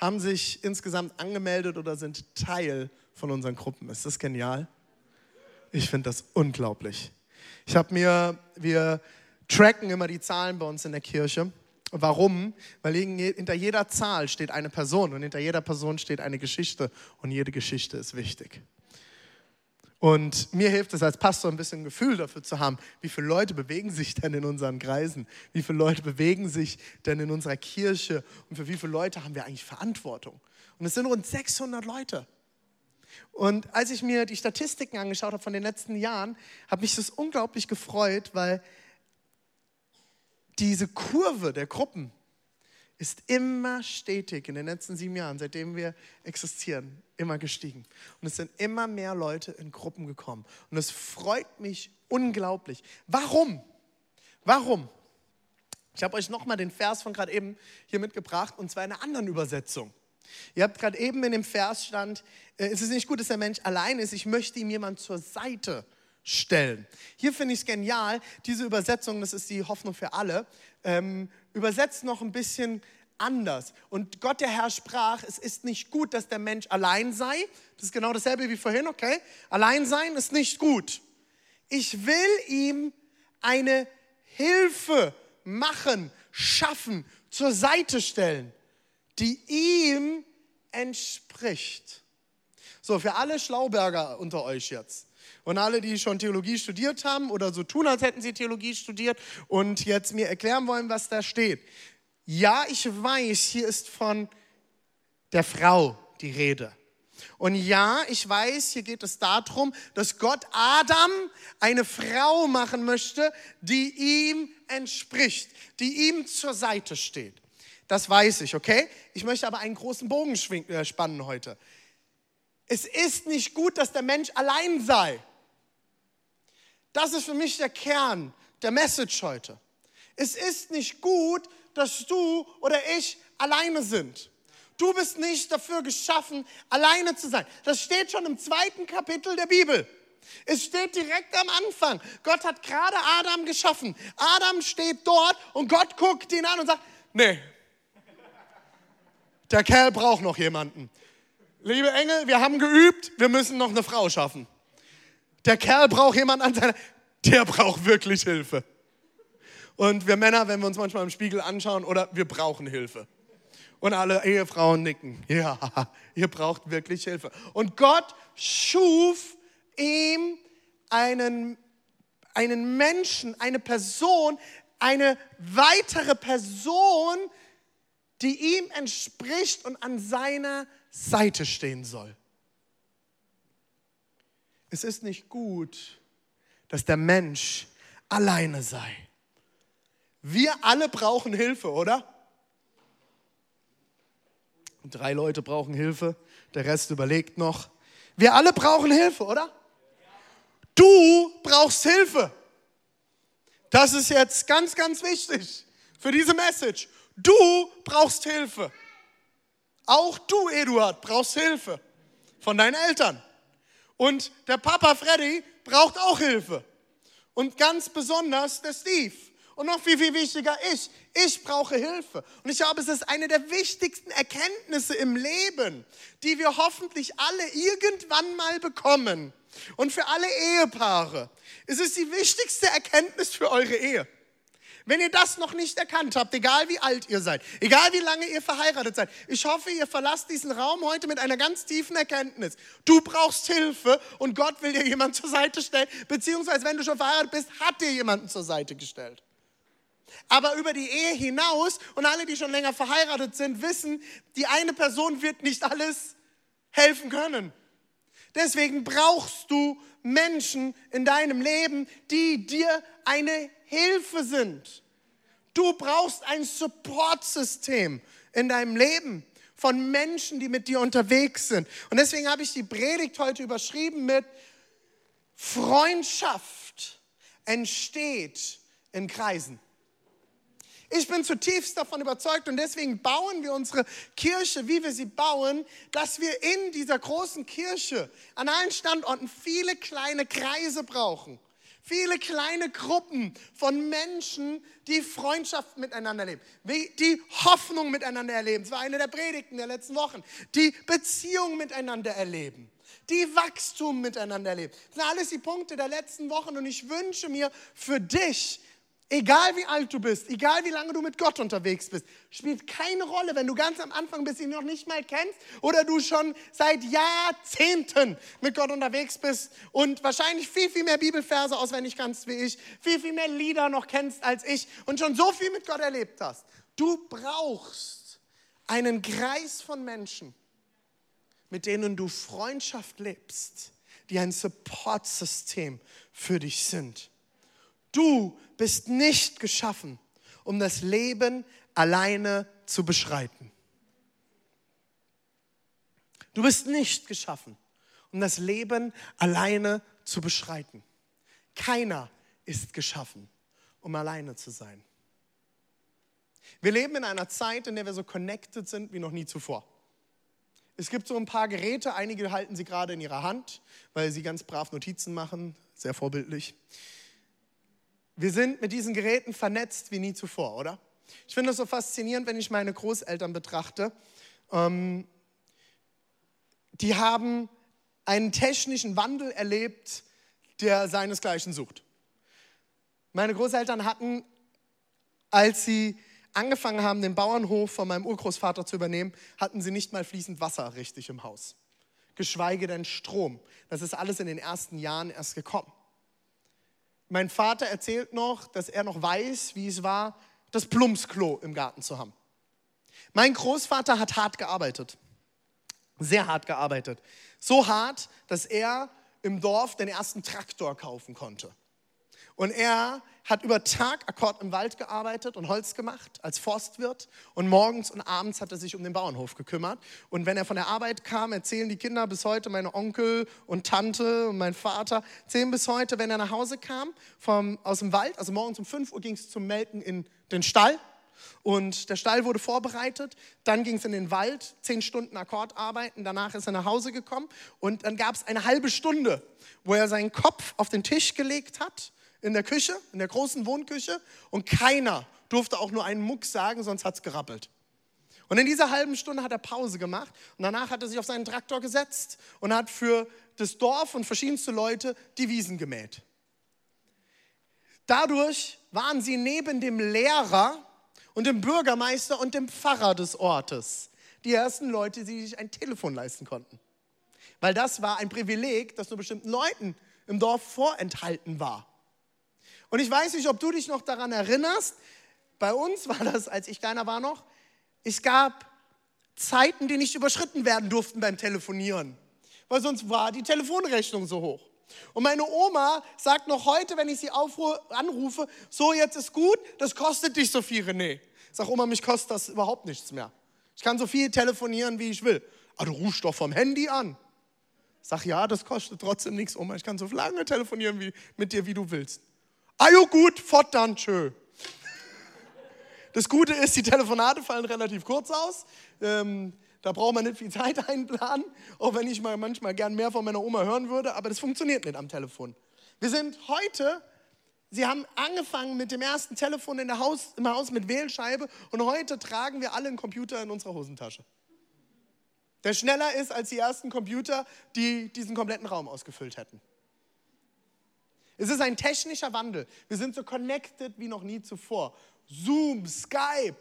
haben sich insgesamt angemeldet oder sind Teil von unseren Gruppen. Ist das genial? Ich finde das unglaublich. Ich habe mir, wir tracken immer die Zahlen bei uns in der Kirche. Warum? Weil hinter jeder Zahl steht eine Person und hinter jeder Person steht eine Geschichte und jede Geschichte ist wichtig. Und mir hilft es als Pastor ein bisschen ein Gefühl dafür zu haben, wie viele Leute bewegen sich denn in unseren Kreisen, wie viele Leute bewegen sich denn in unserer Kirche und für wie viele Leute haben wir eigentlich Verantwortung. Und es sind rund 600 Leute. Und als ich mir die Statistiken angeschaut habe von den letzten Jahren, habe mich das unglaublich gefreut, weil diese Kurve der Gruppen ist immer stetig in den letzten sieben Jahren, seitdem wir existieren, immer gestiegen. Und es sind immer mehr Leute in Gruppen gekommen. Und es freut mich unglaublich. Warum? Warum? Ich habe euch nochmal den Vers von gerade eben hier mitgebracht, und zwar in einer anderen Übersetzung. Ihr habt gerade eben in dem Vers stand, äh, es ist nicht gut, dass der Mensch allein ist, ich möchte ihm jemand zur Seite stellen. Hier finde ich es genial, diese Übersetzung, das ist die Hoffnung für alle, ähm, übersetzt noch ein bisschen anders. Und Gott der Herr sprach, es ist nicht gut, dass der Mensch allein sei. Das ist genau dasselbe wie vorhin, okay? Allein sein ist nicht gut. Ich will ihm eine Hilfe machen, schaffen, zur Seite stellen, die ihm entspricht. So, für alle Schlauberger unter euch jetzt. Und alle, die schon Theologie studiert haben oder so tun, als hätten sie Theologie studiert und jetzt mir erklären wollen, was da steht. Ja, ich weiß, hier ist von der Frau die Rede. Und ja, ich weiß, hier geht es darum, dass Gott Adam eine Frau machen möchte, die ihm entspricht, die ihm zur Seite steht. Das weiß ich, okay? Ich möchte aber einen großen Bogen äh, spannen heute. Es ist nicht gut, dass der Mensch allein sei. Das ist für mich der Kern der Message heute. Es ist nicht gut, dass du oder ich alleine sind. Du bist nicht dafür geschaffen, alleine zu sein. Das steht schon im zweiten Kapitel der Bibel. Es steht direkt am Anfang. Gott hat gerade Adam geschaffen. Adam steht dort und Gott guckt ihn an und sagt, nee, der Kerl braucht noch jemanden. Liebe Engel, wir haben geübt, wir müssen noch eine Frau schaffen. Der Kerl braucht jemanden an seiner, der braucht wirklich Hilfe. Und wir Männer, wenn wir uns manchmal im Spiegel anschauen, oder wir brauchen Hilfe. Und alle Ehefrauen nicken. Ja, ihr braucht wirklich Hilfe. Und Gott schuf ihm einen, einen Menschen, eine Person, eine weitere Person, die ihm entspricht und an seiner Seite stehen soll. Es ist nicht gut, dass der Mensch alleine sei. Wir alle brauchen Hilfe, oder? Drei Leute brauchen Hilfe, der Rest überlegt noch. Wir alle brauchen Hilfe, oder? Du brauchst Hilfe. Das ist jetzt ganz, ganz wichtig für diese Message. Du brauchst Hilfe. Auch du, Eduard, brauchst Hilfe von deinen Eltern. Und der Papa Freddy braucht auch Hilfe. Und ganz besonders der Steve. Und noch viel, viel wichtiger, ich. Ich brauche Hilfe. Und ich glaube, es ist eine der wichtigsten Erkenntnisse im Leben, die wir hoffentlich alle irgendwann mal bekommen. Und für alle Ehepaare. Es ist die wichtigste Erkenntnis für eure Ehe. Wenn ihr das noch nicht erkannt habt, egal wie alt ihr seid, egal wie lange ihr verheiratet seid, ich hoffe, ihr verlasst diesen Raum heute mit einer ganz tiefen Erkenntnis. Du brauchst Hilfe und Gott will dir jemand zur Seite stellen, beziehungsweise wenn du schon verheiratet bist, hat dir jemanden zur Seite gestellt. Aber über die Ehe hinaus und alle, die schon länger verheiratet sind, wissen, die eine Person wird nicht alles helfen können. Deswegen brauchst du Menschen in deinem Leben, die dir eine Hilfe sind. Du brauchst ein Supportsystem in deinem Leben von Menschen, die mit dir unterwegs sind. Und deswegen habe ich die Predigt heute überschrieben mit Freundschaft entsteht in Kreisen. Ich bin zutiefst davon überzeugt und deswegen bauen wir unsere Kirche, wie wir sie bauen, dass wir in dieser großen Kirche an allen Standorten viele kleine Kreise brauchen. Viele kleine Gruppen von Menschen, die Freundschaft miteinander leben, die Hoffnung miteinander erleben. Das war eine der Predigten der letzten Wochen. Die Beziehung miteinander erleben die Wachstum miteinander erleben. Das sind alles die Punkte der letzten Wochen und ich wünsche mir für dich, Egal wie alt du bist, egal wie lange du mit Gott unterwegs bist, spielt keine Rolle, wenn du ganz am Anfang bist, ihn noch nicht mal kennst oder du schon seit Jahrzehnten mit Gott unterwegs bist und wahrscheinlich viel, viel mehr Bibelverse auswendig kannst wie ich, viel, viel mehr Lieder noch kennst als ich und schon so viel mit Gott erlebt hast. Du brauchst einen Kreis von Menschen, mit denen du Freundschaft lebst, die ein Supportsystem für dich sind. Du bist nicht geschaffen, um das Leben alleine zu beschreiten. Du bist nicht geschaffen, um das Leben alleine zu beschreiten. Keiner ist geschaffen, um alleine zu sein. Wir leben in einer Zeit, in der wir so connected sind wie noch nie zuvor. Es gibt so ein paar Geräte, einige halten sie gerade in ihrer Hand, weil sie ganz brav Notizen machen, sehr vorbildlich. Wir sind mit diesen Geräten vernetzt wie nie zuvor, oder? Ich finde es so faszinierend, wenn ich meine Großeltern betrachte. Ähm, die haben einen technischen Wandel erlebt, der seinesgleichen sucht. Meine Großeltern hatten, als sie angefangen haben, den Bauernhof von meinem Urgroßvater zu übernehmen, hatten sie nicht mal fließend Wasser richtig im Haus. Geschweige denn Strom. Das ist alles in den ersten Jahren erst gekommen. Mein Vater erzählt noch, dass er noch weiß, wie es war, das Plumpsklo im Garten zu haben. Mein Großvater hat hart gearbeitet. Sehr hart gearbeitet. So hart, dass er im Dorf den ersten Traktor kaufen konnte. Und er hat über Tag Akkord im Wald gearbeitet und Holz gemacht als Forstwirt. Und morgens und abends hat er sich um den Bauernhof gekümmert. Und wenn er von der Arbeit kam, erzählen die Kinder bis heute, meine Onkel und Tante und mein Vater, erzählen bis heute, wenn er nach Hause kam vom, aus dem Wald, also morgens um 5 Uhr ging es zum Melken in den Stall. Und der Stall wurde vorbereitet. Dann ging es in den Wald, zehn Stunden Akkord arbeiten. Danach ist er nach Hause gekommen. Und dann gab es eine halbe Stunde, wo er seinen Kopf auf den Tisch gelegt hat in der Küche, in der großen Wohnküche und keiner durfte auch nur einen Muck sagen, sonst hat es gerappelt. Und in dieser halben Stunde hat er Pause gemacht und danach hat er sich auf seinen Traktor gesetzt und hat für das Dorf und verschiedenste Leute die Wiesen gemäht. Dadurch waren sie neben dem Lehrer und dem Bürgermeister und dem Pfarrer des Ortes die ersten Leute, die sich ein Telefon leisten konnten. Weil das war ein Privileg, das nur bestimmten Leuten im Dorf vorenthalten war. Und ich weiß nicht, ob du dich noch daran erinnerst. Bei uns war das, als ich kleiner war noch, es gab Zeiten, die nicht überschritten werden durften beim Telefonieren, weil sonst war die Telefonrechnung so hoch. Und meine Oma sagt noch heute, wenn ich sie aufrufe, anrufe, so jetzt ist gut, das kostet dich so viel, René. Sag Oma, mich kostet das überhaupt nichts mehr. Ich kann so viel telefonieren, wie ich will. Aber du rufst doch vom Handy an. Sag ja, das kostet trotzdem nichts, Oma. Ich kann so lange telefonieren wie, mit dir, wie du willst. Ah jo gut, fort dann, tschö. Das Gute ist, die Telefonate fallen relativ kurz aus. Ähm, da braucht man nicht viel Zeit einplanen, auch wenn ich mal manchmal gern mehr von meiner Oma hören würde, aber das funktioniert nicht am Telefon. Wir sind heute, Sie haben angefangen mit dem ersten Telefon in der Haus, im Haus mit Wählscheibe und heute tragen wir alle einen Computer in unserer Hosentasche. Der schneller ist als die ersten Computer, die diesen kompletten Raum ausgefüllt hätten. Es ist ein technischer Wandel. Wir sind so connected wie noch nie zuvor. Zoom, Skype,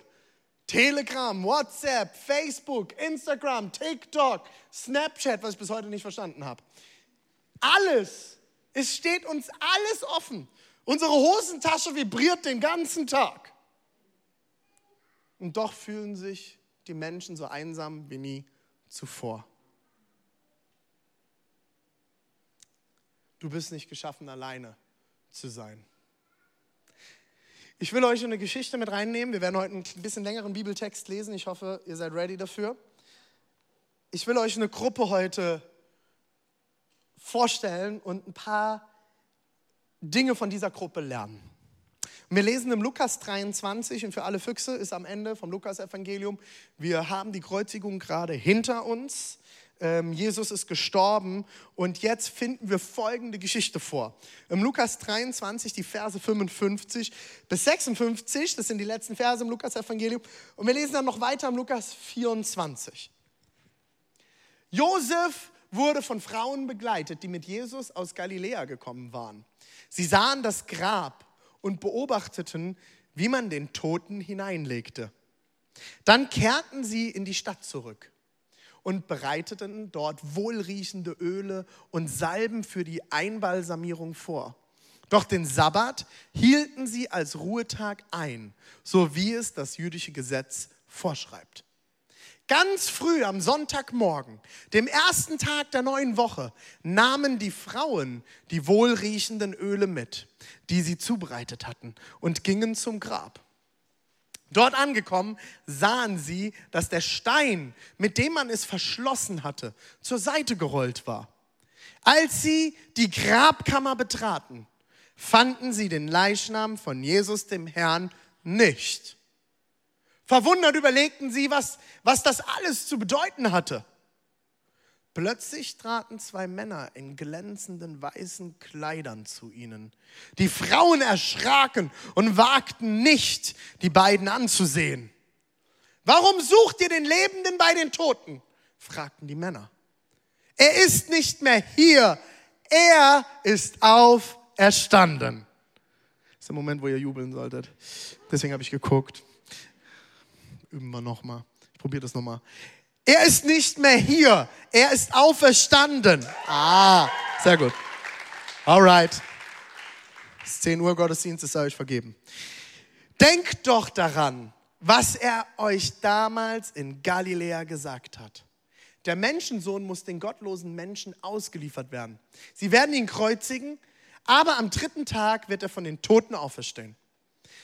Telegram, WhatsApp, Facebook, Instagram, TikTok, Snapchat, was ich bis heute nicht verstanden habe. Alles, es steht uns alles offen. Unsere Hosentasche vibriert den ganzen Tag. Und doch fühlen sich die Menschen so einsam wie nie zuvor. Du bist nicht geschaffen, alleine zu sein. Ich will euch eine Geschichte mit reinnehmen. Wir werden heute einen bisschen längeren Bibeltext lesen. Ich hoffe, ihr seid ready dafür. ich will euch eine Gruppe heute vorstellen und ein paar Dinge von dieser Gruppe lernen. Wir lesen im Lukas 23 und für alle Füchse ist am Ende vom Lukas-Evangelium, wir haben die Kreuzigung gerade hinter uns. Ähm, Jesus ist gestorben und jetzt finden wir folgende Geschichte vor. Im Lukas 23, die Verse 55 bis 56, das sind die letzten Verse im Lukas-Evangelium. Und wir lesen dann noch weiter im Lukas 24. Josef wurde von Frauen begleitet, die mit Jesus aus Galiläa gekommen waren. Sie sahen das Grab und beobachteten, wie man den Toten hineinlegte. Dann kehrten sie in die Stadt zurück und bereiteten dort wohlriechende Öle und Salben für die Einbalsamierung vor. Doch den Sabbat hielten sie als Ruhetag ein, so wie es das jüdische Gesetz vorschreibt. Ganz früh am Sonntagmorgen, dem ersten Tag der neuen Woche, nahmen die Frauen die wohlriechenden Öle mit, die sie zubereitet hatten, und gingen zum Grab. Dort angekommen, sahen sie, dass der Stein, mit dem man es verschlossen hatte, zur Seite gerollt war. Als sie die Grabkammer betraten, fanden sie den Leichnam von Jesus dem Herrn nicht. Verwundert überlegten sie, was, was das alles zu bedeuten hatte. Plötzlich traten zwei Männer in glänzenden weißen Kleidern zu ihnen. Die Frauen erschraken und wagten nicht, die beiden anzusehen. Warum sucht ihr den Lebenden bei den Toten? fragten die Männer. Er ist nicht mehr hier, er ist auferstanden. Das ist der Moment, wo ihr jubeln solltet. Deswegen habe ich geguckt üben wir nochmal. Ich probiere das nochmal. Er ist nicht mehr hier. Er ist auferstanden. Ah, sehr gut. Alright. Es ist 10 Uhr Gottesdienst, ist euch vergeben. Denkt doch daran, was er euch damals in Galiläa gesagt hat. Der Menschensohn muss den gottlosen Menschen ausgeliefert werden. Sie werden ihn kreuzigen, aber am dritten Tag wird er von den Toten auferstehen.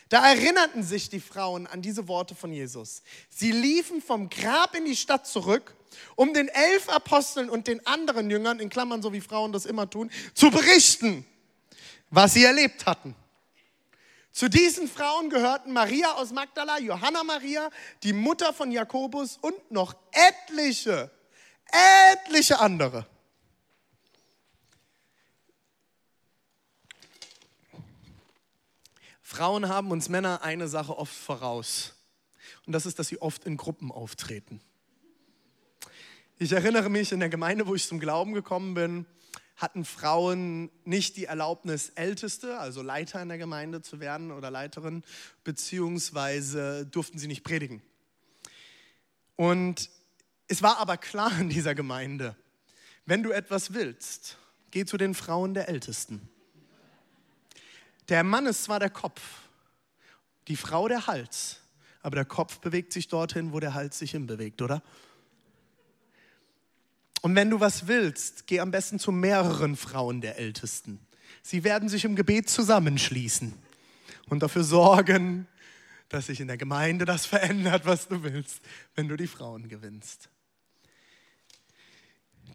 Da erinnerten sich die Frauen an diese Worte von Jesus. Sie liefen vom Grab in die Stadt zurück, um den elf Aposteln und den anderen Jüngern, in Klammern so wie Frauen das immer tun, zu berichten, was sie erlebt hatten. Zu diesen Frauen gehörten Maria aus Magdala, Johanna Maria, die Mutter von Jakobus und noch etliche, etliche andere. Frauen haben uns Männer eine Sache oft voraus. Und das ist, dass sie oft in Gruppen auftreten. Ich erinnere mich in der Gemeinde, wo ich zum Glauben gekommen bin, hatten Frauen nicht die Erlaubnis, Älteste, also Leiter in der Gemeinde zu werden oder Leiterin, beziehungsweise durften sie nicht predigen. Und es war aber klar in dieser Gemeinde, wenn du etwas willst, geh zu den Frauen der Ältesten. Der Mann ist zwar der Kopf, die Frau der Hals, aber der Kopf bewegt sich dorthin, wo der Hals sich hinbewegt, oder? Und wenn du was willst, geh am besten zu mehreren Frauen der Ältesten. Sie werden sich im Gebet zusammenschließen und dafür sorgen, dass sich in der Gemeinde das verändert, was du willst, wenn du die Frauen gewinnst.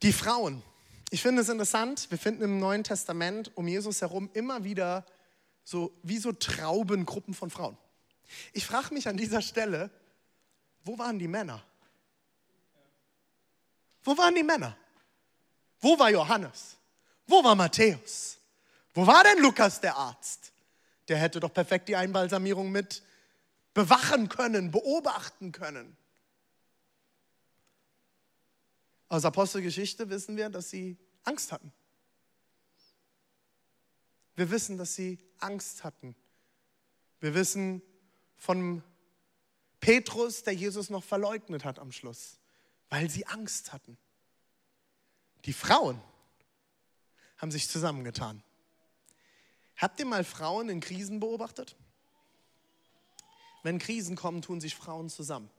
Die Frauen. Ich finde es interessant, wir finden im Neuen Testament um Jesus herum immer wieder so wie so Traubengruppen von Frauen. Ich frage mich an dieser Stelle, wo waren die Männer? Wo waren die Männer? Wo war Johannes? Wo war Matthäus? Wo war denn Lukas der Arzt? Der hätte doch perfekt die Einbalsamierung mit bewachen können, beobachten können. Aus Apostelgeschichte wissen wir, dass sie Angst hatten. Wir wissen, dass sie Angst hatten. Wir wissen von Petrus, der Jesus noch verleugnet hat am Schluss, weil sie Angst hatten. Die Frauen haben sich zusammengetan. Habt ihr mal Frauen in Krisen beobachtet? Wenn Krisen kommen, tun sich Frauen zusammen.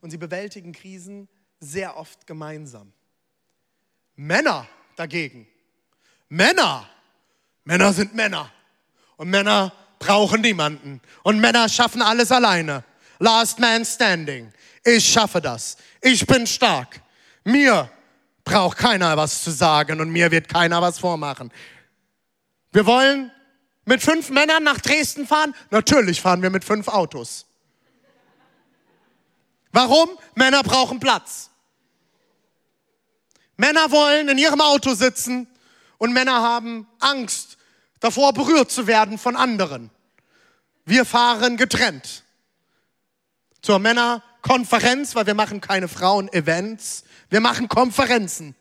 Und sie bewältigen Krisen sehr oft gemeinsam. Männer dagegen, Männer Männer sind Männer. Und Männer brauchen niemanden. Und Männer schaffen alles alleine. Last man standing. Ich schaffe das. Ich bin stark. Mir braucht keiner was zu sagen und mir wird keiner was vormachen. Wir wollen mit fünf Männern nach Dresden fahren? Natürlich fahren wir mit fünf Autos. Warum? Männer brauchen Platz. Männer wollen in ihrem Auto sitzen und Männer haben Angst davor, berührt zu werden von anderen. Wir fahren getrennt zur Männerkonferenz, weil wir machen keine Frauen-Events, wir machen Konferenzen.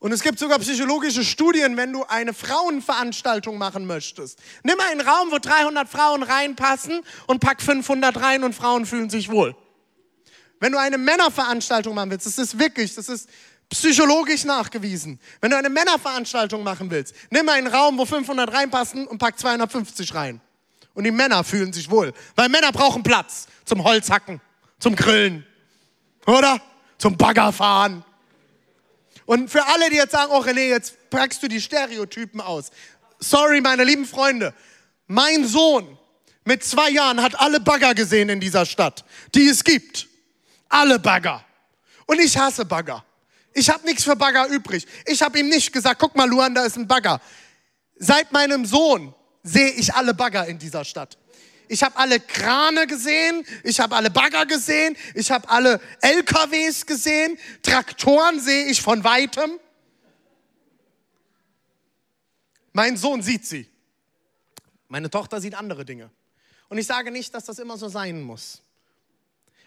Und es gibt sogar psychologische Studien, wenn du eine Frauenveranstaltung machen möchtest. Nimm einen Raum, wo 300 Frauen reinpassen und pack 500 rein und Frauen fühlen sich wohl. Wenn du eine Männerveranstaltung machen willst, das ist wirklich, das ist psychologisch nachgewiesen. Wenn du eine Männerveranstaltung machen willst, nimm einen Raum, wo 500 reinpassen und pack 250 rein. Und die Männer fühlen sich wohl, weil Männer brauchen Platz zum Holzhacken, zum Grillen, oder? Zum Baggerfahren. Und für alle, die jetzt sagen, oh René, jetzt packst du die Stereotypen aus. Sorry, meine lieben Freunde. Mein Sohn mit zwei Jahren hat alle Bagger gesehen in dieser Stadt, die es gibt. Alle Bagger. Und ich hasse Bagger. Ich habe nichts für Bagger übrig. Ich habe ihm nicht gesagt, guck mal, Luan, da ist ein Bagger. Seit meinem Sohn sehe ich alle Bagger in dieser Stadt. Ich habe alle Krane gesehen, ich habe alle Bagger gesehen, ich habe alle LKWs gesehen, Traktoren sehe ich von weitem. Mein Sohn sieht sie. Meine Tochter sieht andere Dinge. Und ich sage nicht, dass das immer so sein muss.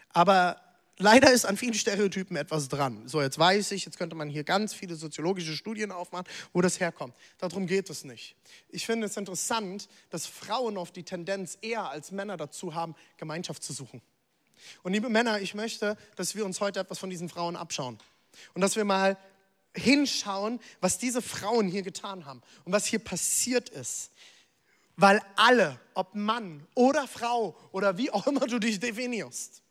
Aber leider ist an vielen Stereotypen etwas dran. So, jetzt weiß ich, jetzt könnte man hier ganz viele soziologische Studien aufmachen, wo das herkommt. Darum geht es nicht. Ich finde es interessant, dass Frauen oft die Tendenz eher als Männer dazu haben, Gemeinschaft zu suchen. Und liebe Männer, ich möchte, dass wir uns heute etwas von diesen Frauen abschauen. Und dass wir mal hinschauen, was diese Frauen hier getan haben und was hier passiert ist. Weil alle, ob Mann oder Frau oder wie auch immer du dich definierst,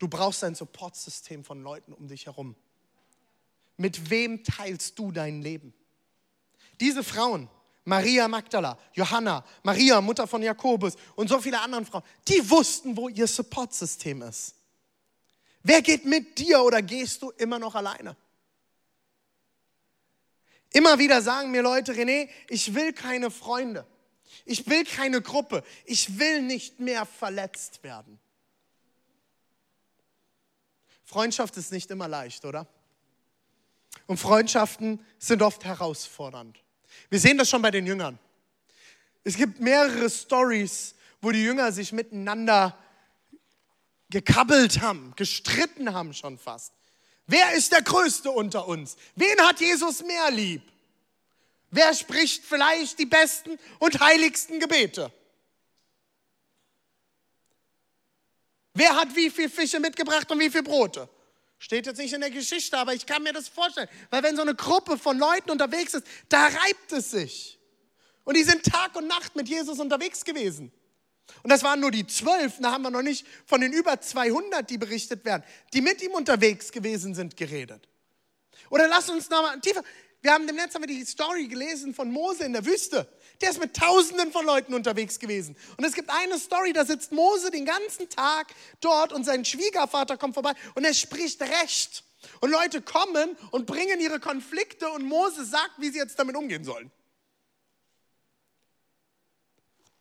Du brauchst ein Supportsystem von Leuten um dich herum. Mit wem teilst du dein Leben? Diese Frauen, Maria Magdala, Johanna, Maria, Mutter von Jakobus und so viele andere Frauen, die wussten, wo ihr Supportsystem ist. Wer geht mit dir oder gehst du immer noch alleine? Immer wieder sagen mir Leute, René, ich will keine Freunde. Ich will keine Gruppe. Ich will nicht mehr verletzt werden. Freundschaft ist nicht immer leicht, oder? Und Freundschaften sind oft herausfordernd. Wir sehen das schon bei den Jüngern. Es gibt mehrere Stories, wo die Jünger sich miteinander gekabbelt haben, gestritten haben schon fast. Wer ist der Größte unter uns? Wen hat Jesus mehr lieb? Wer spricht vielleicht die besten und heiligsten Gebete? Wer hat wie viele Fische mitgebracht und wie viele Brote? Steht jetzt nicht in der Geschichte, aber ich kann mir das vorstellen. Weil wenn so eine Gruppe von Leuten unterwegs ist, da reibt es sich. Und die sind Tag und Nacht mit Jesus unterwegs gewesen. Und das waren nur die zwölf, da haben wir noch nicht von den über 200, die berichtet werden, die mit ihm unterwegs gewesen sind, geredet. Oder lass uns nochmal tiefer. Wir haben Netz haben wir die Story gelesen von Mose in der Wüste. Der ist mit Tausenden von Leuten unterwegs gewesen. Und es gibt eine Story, da sitzt Mose den ganzen Tag dort und sein Schwiegervater kommt vorbei und er spricht Recht. Und Leute kommen und bringen ihre Konflikte und Mose sagt, wie sie jetzt damit umgehen sollen.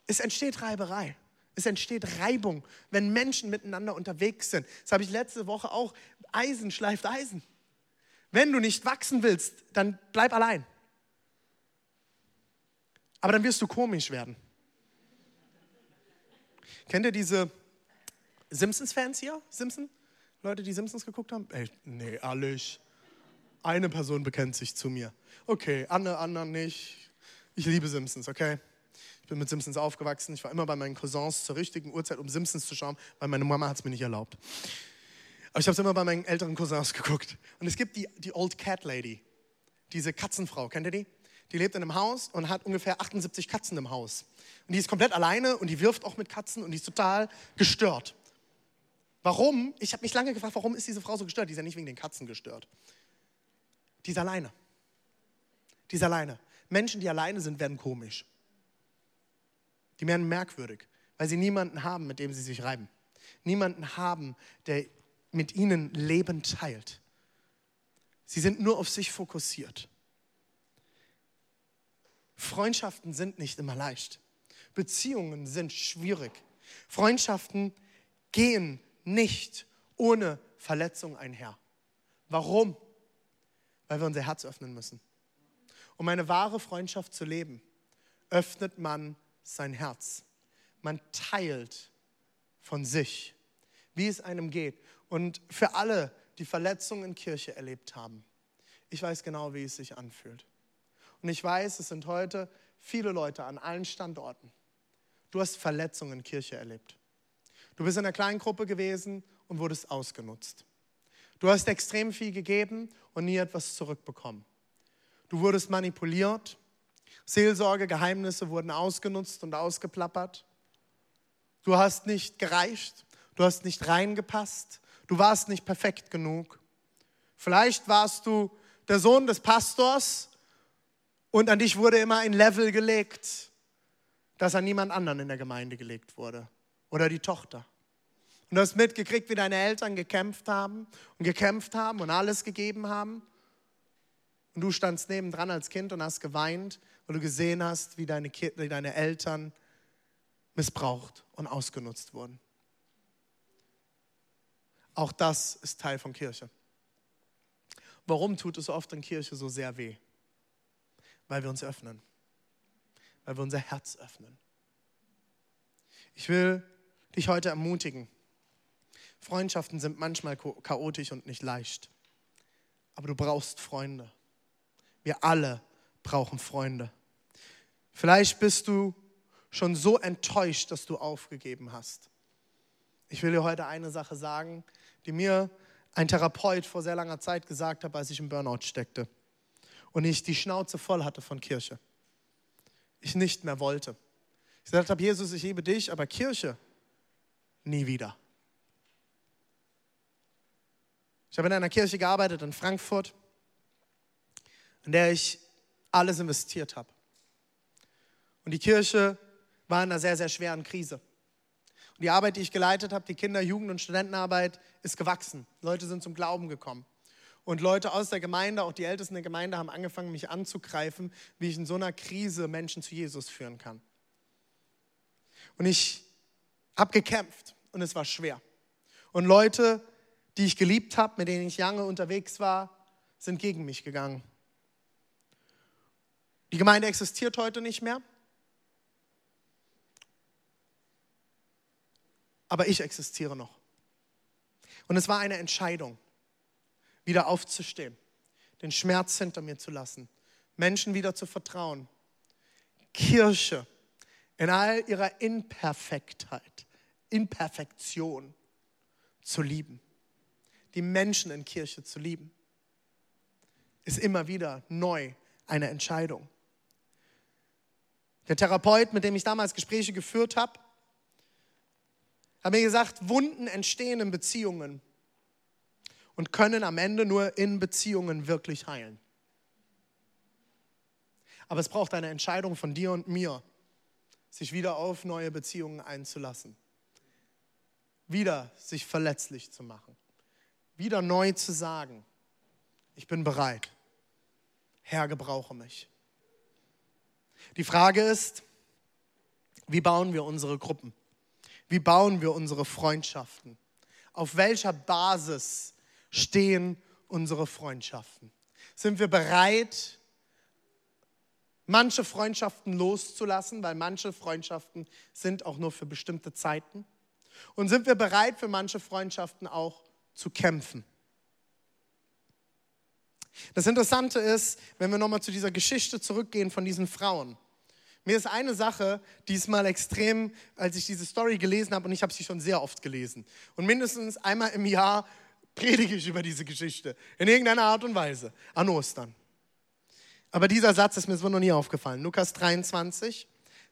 Es entsteht Reiberei. Es entsteht Reibung, wenn Menschen miteinander unterwegs sind. Das habe ich letzte Woche auch. Eisen schleift Eisen. Wenn du nicht wachsen willst, dann bleib allein. Aber dann wirst du komisch werden. Kennt ihr diese Simpsons-Fans hier? Simpson? Leute, die Simpsons geguckt haben? Ey, nee, alles. Eine Person bekennt sich zu mir. Okay, andere, anderen nicht. Ich liebe Simpsons, okay? Ich bin mit Simpsons aufgewachsen. Ich war immer bei meinen Cousins zur richtigen Uhrzeit, um Simpsons zu schauen, weil meine Mama hat es mir nicht erlaubt. Aber ich habe es immer bei meinen älteren Cousins geguckt. Und es gibt die, die Old Cat Lady, diese Katzenfrau. Kennt ihr die? Die lebt in einem Haus und hat ungefähr 78 Katzen im Haus. Und die ist komplett alleine und die wirft auch mit Katzen und die ist total gestört. Warum? Ich habe mich lange gefragt, warum ist diese Frau so gestört? Die ist ja nicht wegen den Katzen gestört. Die ist alleine. Die ist alleine. Menschen, die alleine sind, werden komisch. Die werden merkwürdig, weil sie niemanden haben, mit dem sie sich reiben. Niemanden haben, der mit ihnen Leben teilt. Sie sind nur auf sich fokussiert. Freundschaften sind nicht immer leicht. Beziehungen sind schwierig. Freundschaften gehen nicht ohne Verletzung einher. Warum? Weil wir unser Herz öffnen müssen. Um eine wahre Freundschaft zu leben, öffnet man sein Herz. Man teilt von sich, wie es einem geht. Und für alle, die Verletzungen in Kirche erlebt haben, ich weiß genau, wie es sich anfühlt. Und ich weiß, es sind heute viele Leute an allen Standorten. Du hast Verletzungen in Kirche erlebt. Du bist in einer kleinen Gruppe gewesen und wurdest ausgenutzt. Du hast extrem viel gegeben und nie etwas zurückbekommen. Du wurdest manipuliert. Seelsorge, Geheimnisse wurden ausgenutzt und ausgeplappert. Du hast nicht gereicht. Du hast nicht reingepasst. Du warst nicht perfekt genug. Vielleicht warst du der Sohn des Pastors und an dich wurde immer ein Level gelegt, das an niemand anderen in der Gemeinde gelegt wurde. Oder die Tochter. Und du hast mitgekriegt, wie deine Eltern gekämpft haben und gekämpft haben und alles gegeben haben. Und du standst nebendran als Kind und hast geweint, weil du gesehen hast, wie deine, wie deine Eltern missbraucht und ausgenutzt wurden. Auch das ist Teil von Kirche. Warum tut es oft in Kirche so sehr weh? Weil wir uns öffnen. Weil wir unser Herz öffnen. Ich will dich heute ermutigen. Freundschaften sind manchmal chaotisch und nicht leicht. Aber du brauchst Freunde. Wir alle brauchen Freunde. Vielleicht bist du schon so enttäuscht, dass du aufgegeben hast. Ich will dir heute eine Sache sagen, die mir ein Therapeut vor sehr langer Zeit gesagt hat, als ich im Burnout steckte und ich die Schnauze voll hatte von Kirche. Ich nicht mehr wollte. Ich gesagt habe, Jesus, ich liebe dich, aber Kirche nie wieder. Ich habe in einer Kirche gearbeitet in Frankfurt, in der ich alles investiert habe. Und die Kirche war in einer sehr, sehr schweren Krise. Und die Arbeit, die ich geleitet habe, die Kinder-, Jugend- und Studentenarbeit, ist gewachsen. Leute sind zum Glauben gekommen. Und Leute aus der Gemeinde, auch die Ältesten der Gemeinde, haben angefangen, mich anzugreifen, wie ich in so einer Krise Menschen zu Jesus führen kann. Und ich habe gekämpft und es war schwer. Und Leute, die ich geliebt habe, mit denen ich lange unterwegs war, sind gegen mich gegangen. Die Gemeinde existiert heute nicht mehr. Aber ich existiere noch. Und es war eine Entscheidung, wieder aufzustehen, den Schmerz hinter mir zu lassen, Menschen wieder zu vertrauen. Kirche in all ihrer Imperfektheit, Imperfektion zu lieben die Menschen in Kirche zu lieben, ist immer wieder neu eine Entscheidung. Der Therapeut, mit dem ich damals Gespräche geführt habe, hat mir gesagt, Wunden entstehen in Beziehungen und können am Ende nur in Beziehungen wirklich heilen. Aber es braucht eine Entscheidung von dir und mir, sich wieder auf neue Beziehungen einzulassen, wieder sich verletzlich zu machen wieder neu zu sagen, ich bin bereit. Herr, gebrauche mich. Die Frage ist, wie bauen wir unsere Gruppen? Wie bauen wir unsere Freundschaften? Auf welcher Basis stehen unsere Freundschaften? Sind wir bereit, manche Freundschaften loszulassen, weil manche Freundschaften sind auch nur für bestimmte Zeiten? Und sind wir bereit, für manche Freundschaften auch zu kämpfen. Das Interessante ist, wenn wir nochmal zu dieser Geschichte zurückgehen von diesen Frauen. Mir ist eine Sache diesmal extrem, als ich diese Story gelesen habe, und ich habe sie schon sehr oft gelesen. Und mindestens einmal im Jahr predige ich über diese Geschichte. In irgendeiner Art und Weise. An Ostern. Aber dieser Satz ist mir so noch nie aufgefallen. Lukas 23,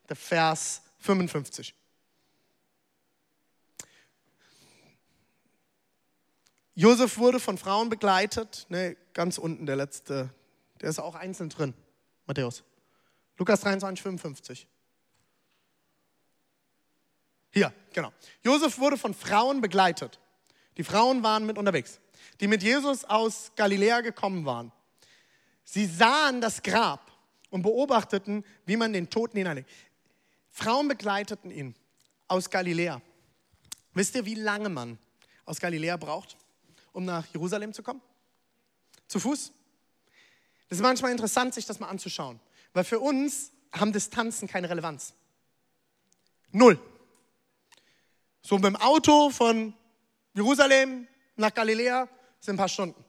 der Vers 55. Josef wurde von Frauen begleitet. Ne, ganz unten der letzte, der ist auch einzeln drin. Matthäus. Lukas 23, 55. Hier, genau. Josef wurde von Frauen begleitet, Die Frauen waren mit unterwegs, die mit Jesus aus Galiläa gekommen waren. Sie sahen das Grab und beobachteten, wie man den Toten hineinlegt. Frauen begleiteten ihn aus Galiläa. Wisst ihr, wie lange man aus Galiläa braucht, um nach Jerusalem zu kommen? Zu Fuß? Das ist manchmal interessant, sich das mal anzuschauen, weil für uns haben Distanzen keine Relevanz. Null. So mit dem Auto von Jerusalem nach Galiläa sind ein paar Stunden.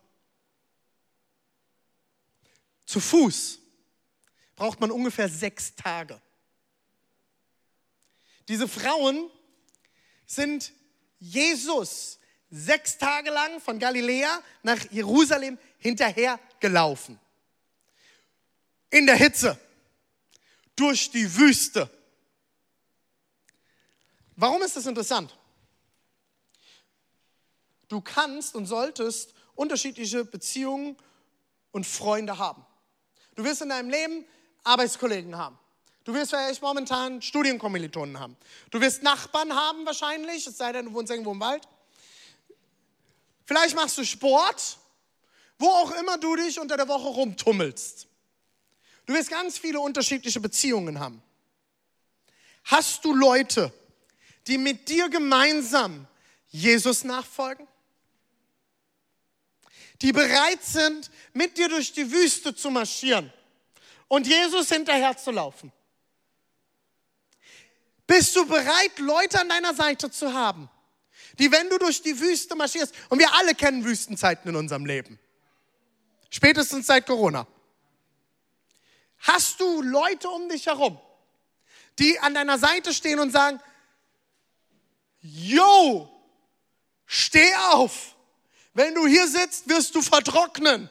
Zu Fuß braucht man ungefähr sechs Tage. Diese Frauen sind Jesus sechs Tage lang von Galiläa nach Jerusalem hinterhergelaufen. In der Hitze, durch die Wüste. Warum ist das interessant? Du kannst und solltest unterschiedliche Beziehungen und Freunde haben. Du wirst in deinem Leben Arbeitskollegen haben. Du wirst vielleicht momentan Studienkommilitonen haben. Du wirst Nachbarn haben wahrscheinlich, es sei denn, du wohnst irgendwo im Wald. Vielleicht machst du Sport, wo auch immer du dich unter der Woche rumtummelst. Du wirst ganz viele unterschiedliche Beziehungen haben. Hast du Leute, die mit dir gemeinsam Jesus nachfolgen? Die bereit sind, mit dir durch die Wüste zu marschieren und Jesus hinterher zu laufen? Bist du bereit, Leute an deiner Seite zu haben, die, wenn du durch die Wüste marschierst, und wir alle kennen Wüstenzeiten in unserem Leben, spätestens seit Corona, hast du Leute um dich herum, die an deiner Seite stehen und sagen, yo, steh auf, wenn du hier sitzt, wirst du vertrocknen.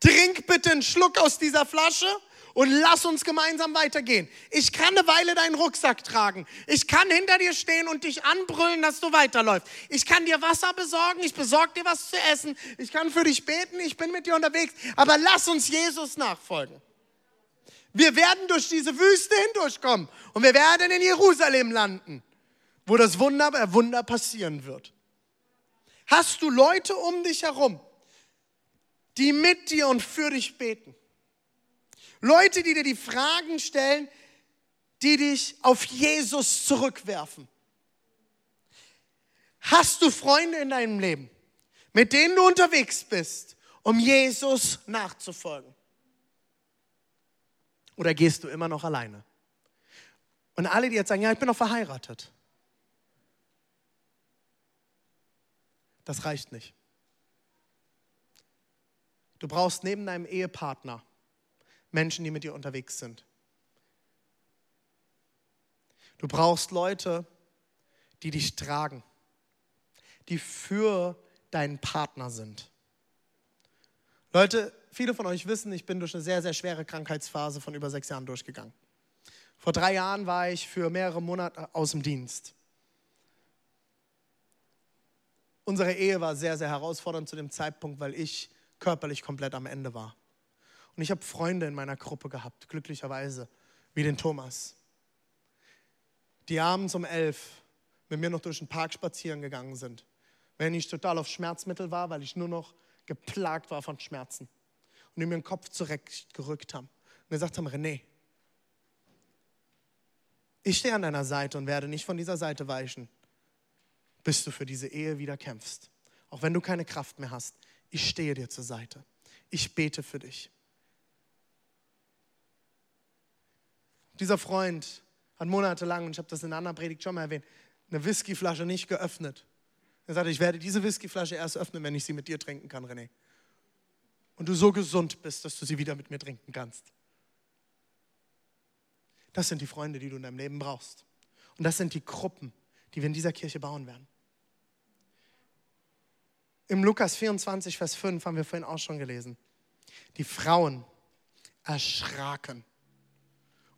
Trink bitte einen Schluck aus dieser Flasche und lass uns gemeinsam weitergehen. Ich kann eine Weile deinen Rucksack tragen. Ich kann hinter dir stehen und dich anbrüllen, dass du weiterläufst. Ich kann dir Wasser besorgen, ich besorge dir was zu essen. Ich kann für dich beten, ich bin mit dir unterwegs. Aber lass uns Jesus nachfolgen. Wir werden durch diese Wüste hindurchkommen und wir werden in Jerusalem landen, wo das Wunder, äh, Wunder passieren wird. Hast du Leute um dich herum, die mit dir und für dich beten? Leute, die dir die Fragen stellen, die dich auf Jesus zurückwerfen. Hast du Freunde in deinem Leben, mit denen du unterwegs bist, um Jesus nachzufolgen? Oder gehst du immer noch alleine? Und alle, die jetzt sagen, ja, ich bin noch verheiratet. Das reicht nicht. Du brauchst neben deinem Ehepartner Menschen, die mit dir unterwegs sind. Du brauchst Leute, die dich tragen, die für deinen Partner sind. Leute, viele von euch wissen, ich bin durch eine sehr, sehr schwere Krankheitsphase von über sechs Jahren durchgegangen. Vor drei Jahren war ich für mehrere Monate aus dem Dienst. Unsere Ehe war sehr, sehr herausfordernd zu dem Zeitpunkt, weil ich körperlich komplett am Ende war. Und ich habe Freunde in meiner Gruppe gehabt, glücklicherweise, wie den Thomas, die abends um elf mit mir noch durch den Park spazieren gegangen sind, wenn ich total auf Schmerzmittel war, weil ich nur noch geplagt war von Schmerzen. Und die mir den Kopf zurechtgerückt haben und gesagt haben, René, ich stehe an deiner Seite und werde nicht von dieser Seite weichen, bis du für diese Ehe wieder kämpfst. Auch wenn du keine Kraft mehr hast, ich stehe dir zur Seite. Ich bete für dich. Dieser Freund hat monatelang, und ich habe das in einer anderen Predigt schon mal erwähnt, eine Whiskyflasche nicht geöffnet. Er sagte, ich werde diese Whiskyflasche erst öffnen, wenn ich sie mit dir trinken kann, René. Und du so gesund bist, dass du sie wieder mit mir trinken kannst. Das sind die Freunde, die du in deinem Leben brauchst. Und das sind die Gruppen, die wir in dieser Kirche bauen werden. Im Lukas 24, Vers 5 haben wir vorhin auch schon gelesen. Die Frauen erschraken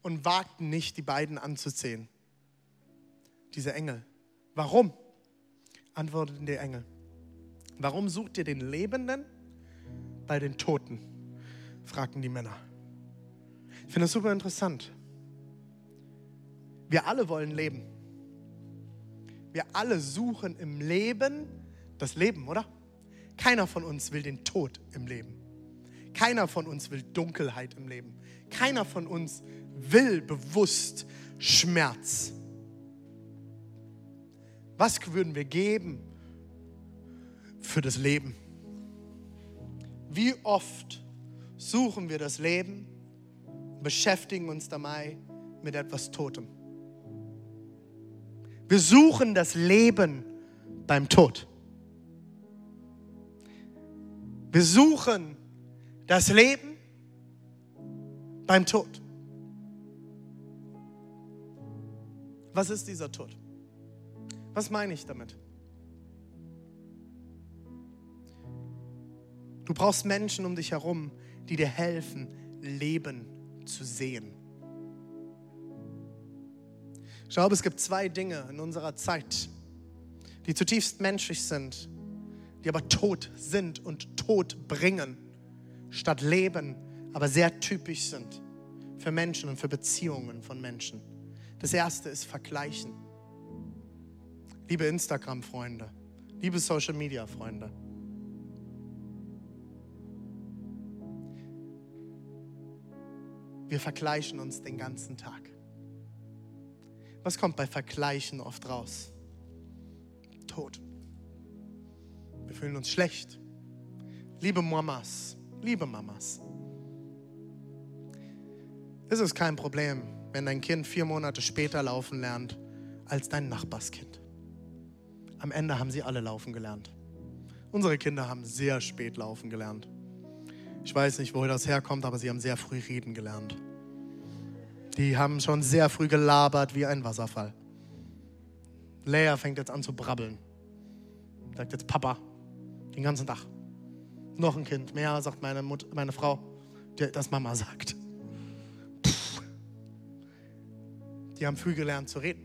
und wagten nicht, die beiden anzusehen. Diese Engel. Warum? Antworteten die Engel. Warum sucht ihr den Lebenden bei den Toten? fragten die Männer. Ich finde das super interessant. Wir alle wollen leben. Wir alle suchen im Leben das Leben, oder? Keiner von uns will den Tod im Leben. Keiner von uns will Dunkelheit im Leben. Keiner von uns will bewusst Schmerz. Was würden wir geben für das Leben? Wie oft suchen wir das Leben beschäftigen uns dabei mit etwas Totem? Wir suchen das Leben beim Tod. Wir suchen das Leben beim Tod. Was ist dieser Tod? Was meine ich damit? Du brauchst Menschen um dich herum, die dir helfen, Leben zu sehen. Ich glaube, es gibt zwei Dinge in unserer Zeit, die zutiefst menschlich sind, die aber tot sind und Tod bringen, statt Leben, aber sehr typisch sind für Menschen und für Beziehungen von Menschen. Das erste ist Vergleichen. Liebe Instagram-Freunde, liebe Social-Media-Freunde. Wir vergleichen uns den ganzen Tag. Was kommt bei Vergleichen oft raus? Tod. Wir fühlen uns schlecht. Liebe Mamas, liebe Mamas. Es ist kein Problem, wenn dein Kind vier Monate später laufen lernt als dein Nachbarskind. Am Ende haben sie alle laufen gelernt. Unsere Kinder haben sehr spät laufen gelernt. Ich weiß nicht, woher das herkommt, aber sie haben sehr früh reden gelernt. Die haben schon sehr früh gelabert wie ein Wasserfall. Lea fängt jetzt an zu brabbeln. Sagt jetzt Papa, den ganzen Tag. Noch ein Kind, mehr sagt meine, Mutter, meine Frau, das Mama sagt. Puh. Die haben früh gelernt zu reden.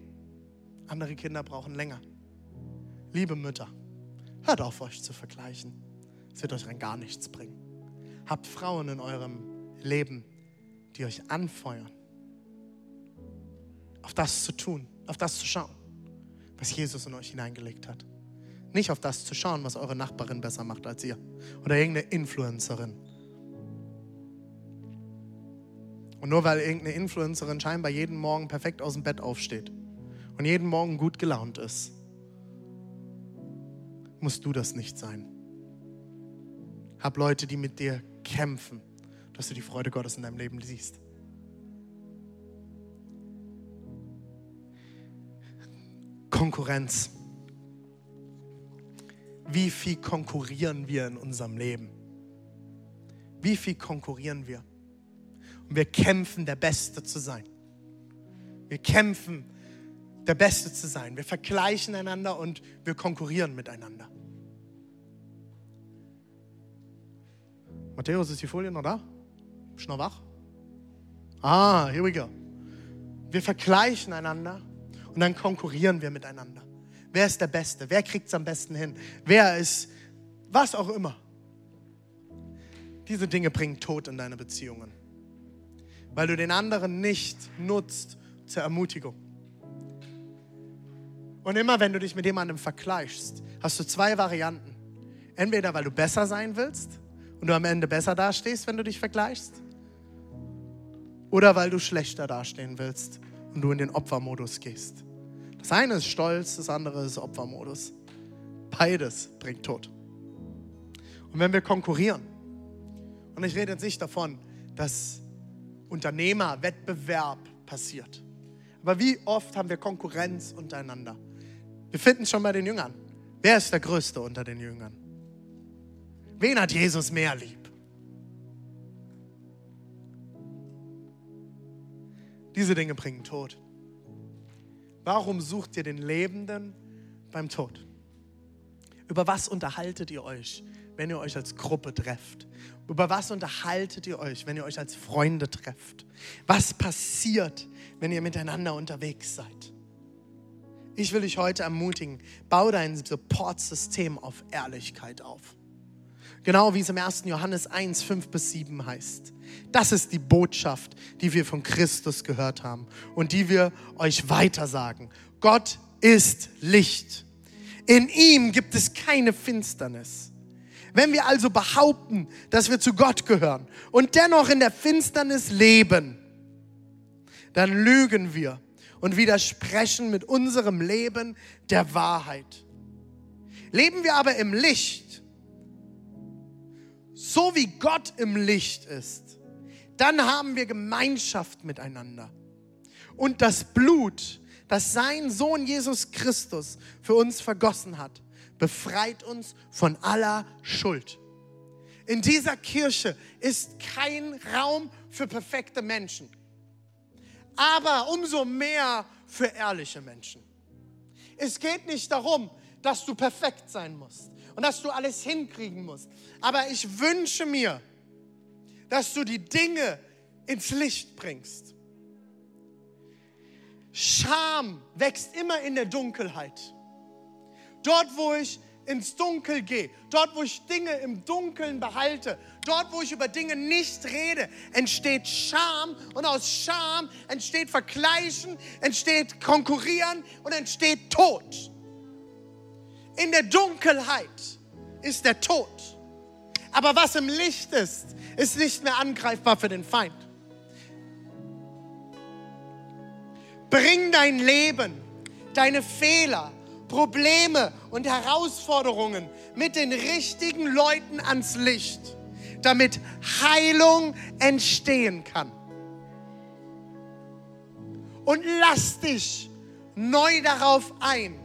Andere Kinder brauchen länger. Liebe Mütter, hört auf, euch zu vergleichen. Es wird euch rein gar nichts bringen. Habt Frauen in eurem Leben, die euch anfeuern, auf das zu tun, auf das zu schauen, was Jesus in euch hineingelegt hat. Nicht auf das zu schauen, was eure Nachbarin besser macht als ihr oder irgendeine Influencerin. Und nur weil irgendeine Influencerin scheinbar jeden Morgen perfekt aus dem Bett aufsteht und jeden Morgen gut gelaunt ist, musst du das nicht sein. Hab Leute, die mit dir kämpfen, dass du die Freude Gottes in deinem Leben siehst. Konkurrenz. Wie viel konkurrieren wir in unserem Leben? Wie viel konkurrieren wir? Und wir kämpfen, der Beste zu sein. Wir kämpfen, der Beste zu sein. Wir vergleichen einander und wir konkurrieren miteinander. Matthäus, ist die Folie noch da? Bist du noch wach? Ah, here we go. Wir vergleichen einander und dann konkurrieren wir miteinander. Wer ist der Beste? Wer kriegt es am besten hin? Wer ist was auch immer? Diese Dinge bringen Tod in deine Beziehungen, weil du den anderen nicht nutzt zur Ermutigung. Und immer wenn du dich mit jemandem vergleichst, hast du zwei Varianten. Entweder weil du besser sein willst und du am Ende besser dastehst, wenn du dich vergleichst, oder weil du schlechter dastehen willst und du in den Opfermodus gehst. Das eine ist Stolz, das andere ist Opfermodus. Beides bringt Tod. Und wenn wir konkurrieren, und ich rede jetzt nicht davon, dass Unternehmerwettbewerb passiert, aber wie oft haben wir Konkurrenz untereinander? Wir finden es schon bei den Jüngern. Wer ist der Größte unter den Jüngern? Wen hat Jesus mehr lieb? Diese Dinge bringen Tod. Warum sucht ihr den Lebenden beim Tod? Über was unterhaltet ihr euch, wenn ihr euch als Gruppe trefft? Über was unterhaltet ihr euch, wenn ihr euch als Freunde trefft? Was passiert, wenn ihr miteinander unterwegs seid? Ich will dich heute ermutigen, bau dein Supportsystem auf Ehrlichkeit auf. Genau wie es im 1. Johannes 1, 5 bis 7 heißt. Das ist die Botschaft, die wir von Christus gehört haben und die wir euch weitersagen. Gott ist Licht. In ihm gibt es keine Finsternis. Wenn wir also behaupten, dass wir zu Gott gehören und dennoch in der Finsternis leben, dann lügen wir und widersprechen mit unserem Leben der Wahrheit. Leben wir aber im Licht, so wie Gott im Licht ist, dann haben wir Gemeinschaft miteinander. Und das Blut, das sein Sohn Jesus Christus für uns vergossen hat, befreit uns von aller Schuld. In dieser Kirche ist kein Raum für perfekte Menschen, aber umso mehr für ehrliche Menschen. Es geht nicht darum, dass du perfekt sein musst und dass du alles hinkriegen musst. Aber ich wünsche mir, dass du die Dinge ins Licht bringst. Scham wächst immer in der Dunkelheit. Dort, wo ich ins Dunkel gehe, dort, wo ich Dinge im Dunkeln behalte, dort, wo ich über Dinge nicht rede, entsteht Scham und aus Scham entsteht Vergleichen, entsteht Konkurrieren und entsteht Tod. In der Dunkelheit ist der Tod. Aber was im Licht ist, ist nicht mehr angreifbar für den Feind. Bring dein Leben, deine Fehler, Probleme und Herausforderungen mit den richtigen Leuten ans Licht, damit Heilung entstehen kann. Und lass dich neu darauf ein,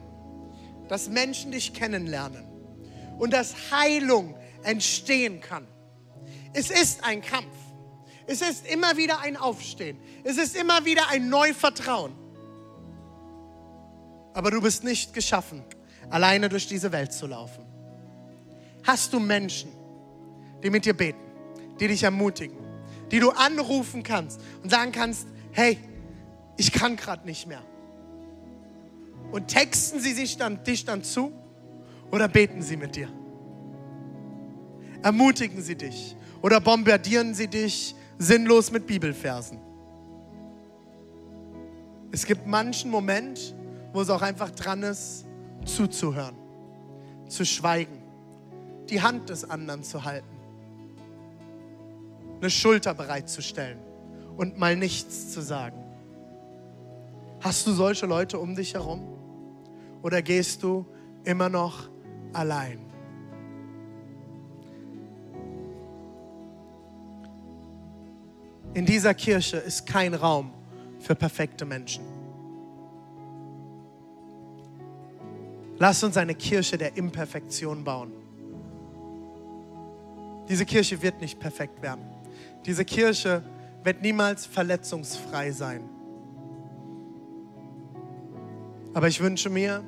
dass Menschen dich kennenlernen und dass Heilung entstehen kann. Es ist ein Kampf. Es ist immer wieder ein Aufstehen. Es ist immer wieder ein Neuvertrauen. Aber du bist nicht geschaffen, alleine durch diese Welt zu laufen. Hast du Menschen, die mit dir beten, die dich ermutigen, die du anrufen kannst und sagen kannst, hey, ich kann gerade nicht mehr. Und texten sie sich dann, dich dann zu oder beten sie mit dir? Ermutigen sie dich oder bombardieren sie dich sinnlos mit Bibelversen? Es gibt manchen Moment, wo es auch einfach dran ist, zuzuhören, zu schweigen, die Hand des anderen zu halten, eine Schulter bereitzustellen und mal nichts zu sagen. Hast du solche Leute um dich herum? Oder gehst du immer noch allein? In dieser Kirche ist kein Raum für perfekte Menschen. Lass uns eine Kirche der Imperfektion bauen. Diese Kirche wird nicht perfekt werden. Diese Kirche wird niemals verletzungsfrei sein. Aber ich wünsche mir,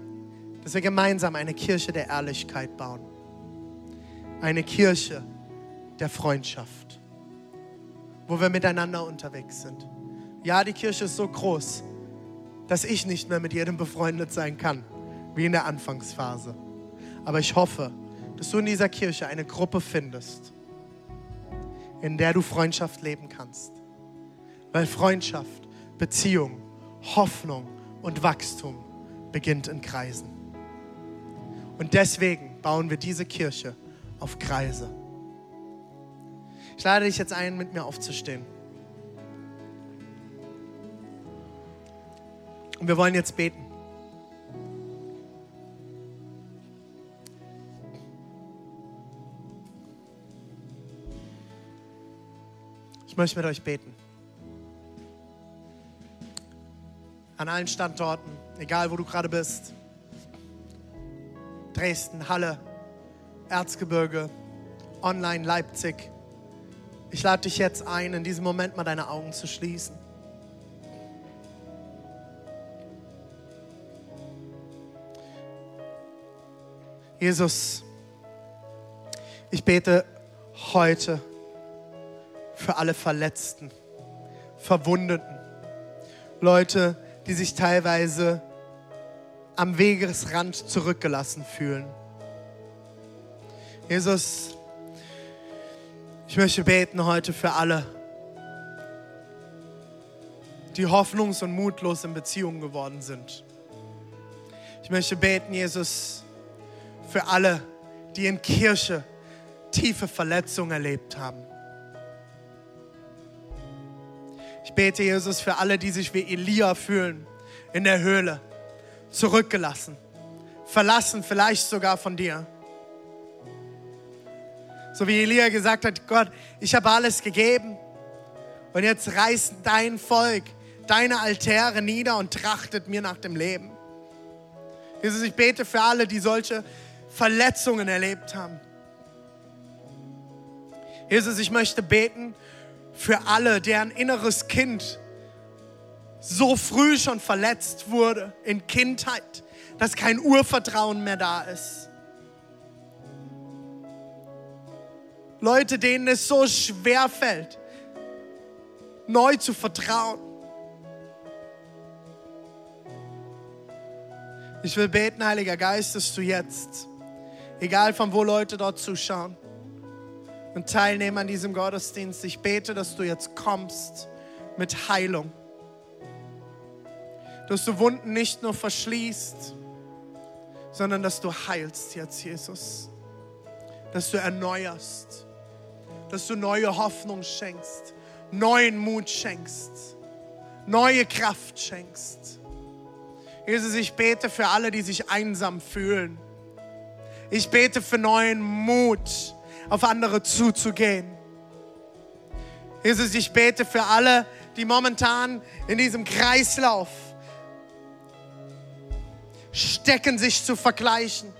dass wir gemeinsam eine Kirche der Ehrlichkeit bauen. Eine Kirche der Freundschaft, wo wir miteinander unterwegs sind. Ja, die Kirche ist so groß, dass ich nicht mehr mit jedem befreundet sein kann, wie in der Anfangsphase. Aber ich hoffe, dass du in dieser Kirche eine Gruppe findest, in der du Freundschaft leben kannst. Weil Freundschaft, Beziehung, Hoffnung und Wachstum beginnt in Kreisen. Und deswegen bauen wir diese Kirche auf Kreise. Ich lade dich jetzt ein, mit mir aufzustehen. Und wir wollen jetzt beten. Ich möchte mit euch beten. An allen Standorten, egal wo du gerade bist. Dresden, Halle, Erzgebirge, online Leipzig. Ich lade dich jetzt ein, in diesem Moment mal deine Augen zu schließen. Jesus, ich bete heute für alle Verletzten, Verwundeten, Leute, die sich teilweise am Wegesrand zurückgelassen fühlen. Jesus, ich möchte beten heute für alle, die hoffnungs- und mutlos in Beziehungen geworden sind. Ich möchte beten, Jesus, für alle, die in Kirche tiefe Verletzungen erlebt haben. Ich bete, Jesus, für alle, die sich wie Elia fühlen, in der Höhle, zurückgelassen, verlassen, vielleicht sogar von dir. So wie Elia gesagt hat, Gott, ich habe alles gegeben und jetzt reißt dein Volk deine Altäre nieder und trachtet mir nach dem Leben. Jesus, ich bete für alle, die solche Verletzungen erlebt haben. Jesus, ich möchte beten für alle, deren inneres Kind so früh schon verletzt wurde in Kindheit, dass kein Urvertrauen mehr da ist. Leute, denen es so schwer fällt, neu zu vertrauen. Ich will beten, Heiliger Geist, dass du jetzt, egal von wo Leute dort zuschauen, und teilnehmen an diesem Gottesdienst. Ich bete, dass du jetzt kommst mit Heilung. Dass du Wunden nicht nur verschließt, sondern dass du heilst jetzt, Jesus. Dass du erneuerst. Dass du neue Hoffnung schenkst. Neuen Mut schenkst. Neue Kraft schenkst. Jesus, ich bete für alle, die sich einsam fühlen. Ich bete für neuen Mut auf andere zuzugehen. Jesus, ich bete für alle, die momentan in diesem Kreislauf stecken, sich zu vergleichen.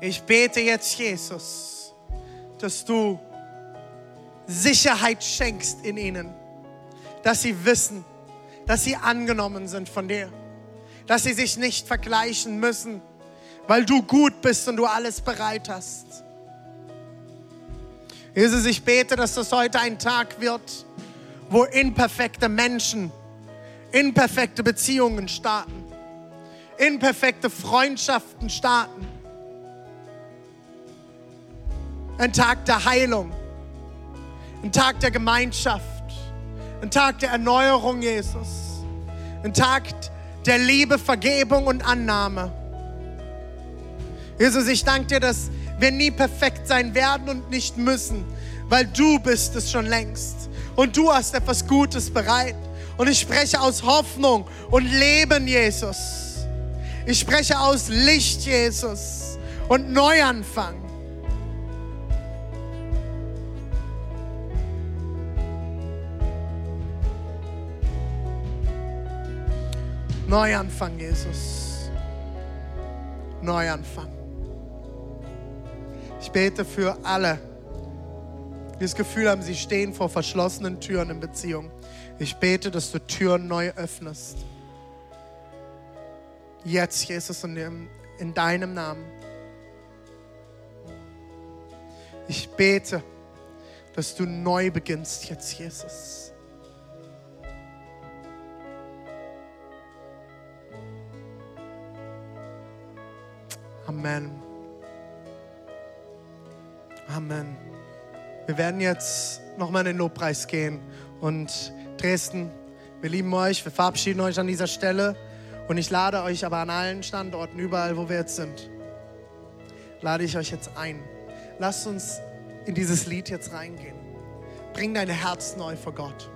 Ich bete jetzt, Jesus, dass du Sicherheit schenkst in ihnen, dass sie wissen, dass sie angenommen sind von dir, dass sie sich nicht vergleichen müssen weil du gut bist und du alles bereit hast. Jesus, ich bete, dass das heute ein Tag wird, wo imperfekte Menschen, imperfekte Beziehungen starten, imperfekte Freundschaften starten. Ein Tag der Heilung, ein Tag der Gemeinschaft, ein Tag der Erneuerung, Jesus, ein Tag der Liebe, Vergebung und Annahme. Jesus, ich danke dir, dass wir nie perfekt sein werden und nicht müssen, weil du bist es schon längst. Und du hast etwas Gutes bereit. Und ich spreche aus Hoffnung und Leben, Jesus. Ich spreche aus Licht, Jesus. Und Neuanfang. Neuanfang, Jesus. Neuanfang. Ich bete für alle, die das Gefühl haben, sie stehen vor verschlossenen Türen in Beziehung. Ich bete, dass du Türen neu öffnest. Jetzt, Jesus, in, in deinem Namen. Ich bete, dass du neu beginnst jetzt, Jesus. Amen. Amen. Wir werden jetzt nochmal in den Lobpreis gehen. Und Dresden, wir lieben euch, wir verabschieden euch an dieser Stelle. Und ich lade euch aber an allen Standorten, überall, wo wir jetzt sind, lade ich euch jetzt ein. Lasst uns in dieses Lied jetzt reingehen. Bring dein Herz neu vor Gott.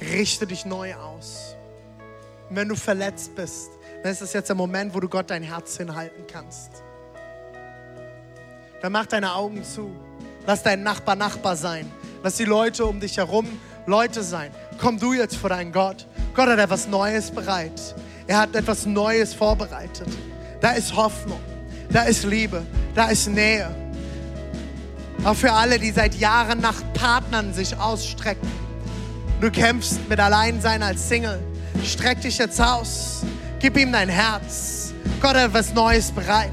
Richte dich neu aus. Und wenn du verletzt bist, dann ist das jetzt der Moment, wo du Gott dein Herz hinhalten kannst dann mach deine Augen zu. Lass dein Nachbar Nachbar sein. Lass die Leute um dich herum Leute sein. Komm du jetzt vor deinen Gott. Gott hat etwas Neues bereit. Er hat etwas Neues vorbereitet. Da ist Hoffnung. Da ist Liebe. Da ist Nähe. Auch für alle, die seit Jahren nach Partnern sich ausstrecken. Du kämpfst mit Alleinsein als Single. Streck dich jetzt aus. Gib ihm dein Herz. Gott hat etwas Neues bereit.